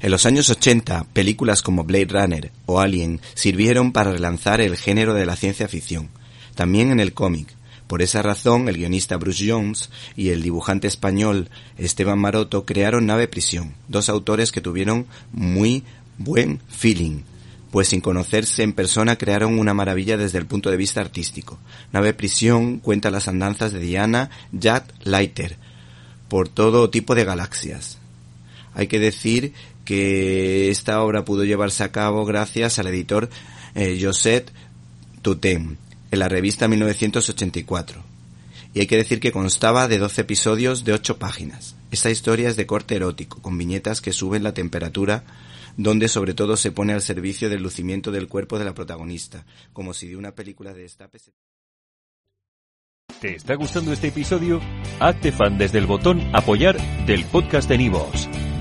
En los años 80, películas como Blade Runner o Alien sirvieron para relanzar el género de la ciencia ficción. También en el cómic. Por esa razón, el guionista Bruce Jones y el dibujante español Esteban Maroto crearon Nave Prisión, dos autores que tuvieron muy buen feeling, pues sin conocerse en persona crearon una maravilla desde el punto de vista artístico. Nave Prisión cuenta las andanzas de Diana Jad Leiter por todo tipo de galaxias. Hay que decir que esta obra pudo llevarse a cabo gracias al editor eh, Josette Tutem en la revista 1984. Y hay que decir que constaba de 12 episodios de 8 páginas. Esta historia es de corte erótico, con viñetas que suben la temperatura, donde sobre todo se pone al servicio del lucimiento del cuerpo de la protagonista, como si de una película de estape se... ¿Te está gustando este episodio? Hazte fan desde el botón apoyar del podcast de Nivos.